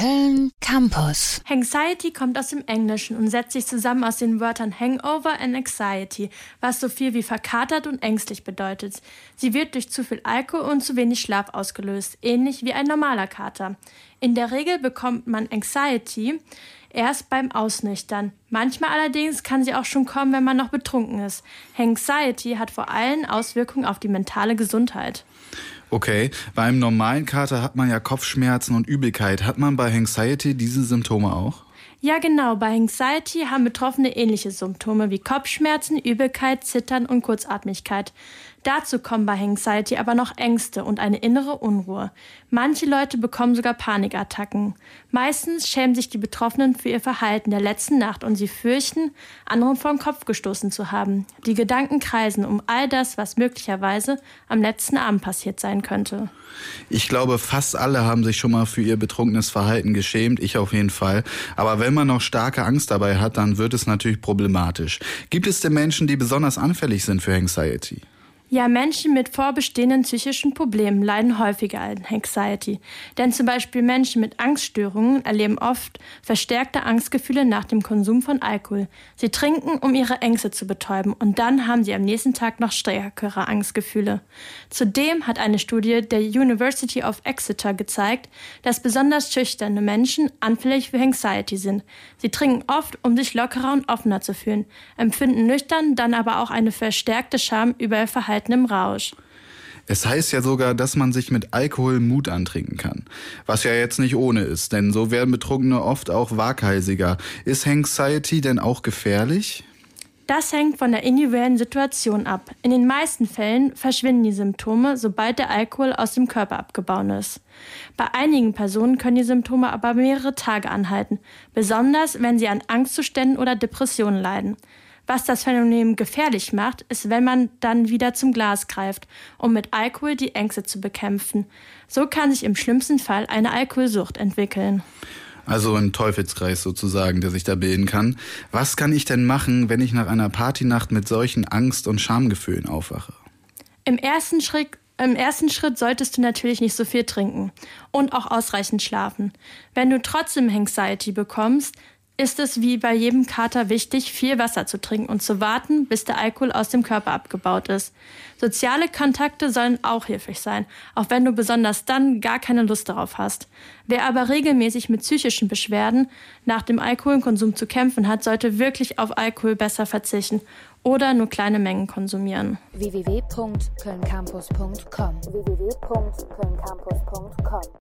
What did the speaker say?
Köln Campus. Anxiety kommt aus dem Englischen und setzt sich zusammen aus den Wörtern Hangover und Anxiety, was so viel wie verkatert und ängstlich bedeutet. Sie wird durch zu viel Alkohol und zu wenig Schlaf ausgelöst, ähnlich wie ein normaler Kater. In der Regel bekommt man Anxiety erst beim Ausnüchtern. Manchmal allerdings kann sie auch schon kommen, wenn man noch betrunken ist. Anxiety hat vor allem Auswirkungen auf die mentale Gesundheit. Okay, beim normalen Kater hat man ja Kopfschmerzen und Übelkeit. Hat man bei Anxiety diese Symptome auch? Ja, genau. Bei Anxiety haben Betroffene ähnliche Symptome wie Kopfschmerzen, Übelkeit, Zittern und Kurzatmigkeit. Dazu kommen bei Anxiety aber noch Ängste und eine innere Unruhe. Manche Leute bekommen sogar Panikattacken. Meistens schämen sich die Betroffenen für ihr Verhalten der letzten Nacht und sie fürchten, anderen vor den Kopf gestoßen zu haben. Die Gedanken kreisen um all das, was möglicherweise am letzten Abend passiert sein könnte. Ich glaube, fast alle haben sich schon mal für ihr betrunkenes Verhalten geschämt, ich auf jeden Fall. Aber wenn man noch starke Angst dabei hat, dann wird es natürlich problematisch. Gibt es denn Menschen, die besonders anfällig sind für Anxiety? Ja, Menschen mit vorbestehenden psychischen Problemen leiden häufiger an Anxiety. Denn zum Beispiel Menschen mit Angststörungen erleben oft verstärkte Angstgefühle nach dem Konsum von Alkohol. Sie trinken, um ihre Ängste zu betäuben und dann haben sie am nächsten Tag noch stärkere Angstgefühle. Zudem hat eine Studie der University of Exeter gezeigt, dass besonders schüchterne Menschen anfällig für Anxiety sind. Sie trinken oft, um sich lockerer und offener zu fühlen, empfinden nüchtern dann aber auch eine verstärkte Scham über ihr Verhalten Verhalten im Rausch. Es heißt ja sogar, dass man sich mit Alkohol Mut antrinken kann. Was ja jetzt nicht ohne ist, denn so werden Betrunkene oft auch waghalsiger. Ist Anxiety denn auch gefährlich? Das hängt von der individuellen Situation ab. In den meisten Fällen verschwinden die Symptome, sobald der Alkohol aus dem Körper abgebaut ist. Bei einigen Personen können die Symptome aber mehrere Tage anhalten, besonders wenn sie an Angstzuständen oder Depressionen leiden. Was das Phänomen gefährlich macht, ist, wenn man dann wieder zum Glas greift, um mit Alkohol die Ängste zu bekämpfen. So kann sich im schlimmsten Fall eine Alkoholsucht entwickeln. Also ein Teufelskreis sozusagen, der sich da bilden kann. Was kann ich denn machen, wenn ich nach einer Partynacht mit solchen Angst- und Schamgefühlen aufwache? Im ersten Schritt im ersten Schritt solltest du natürlich nicht so viel trinken und auch ausreichend schlafen. Wenn du trotzdem Anxiety bekommst, ist es wie bei jedem Kater wichtig, viel Wasser zu trinken und zu warten, bis der Alkohol aus dem Körper abgebaut ist. Soziale Kontakte sollen auch hilfreich sein, auch wenn du besonders dann gar keine Lust darauf hast. Wer aber regelmäßig mit psychischen Beschwerden nach dem Alkoholkonsum zu kämpfen hat, sollte wirklich auf Alkohol besser verzichten oder nur kleine Mengen konsumieren. www.kölncampus.com www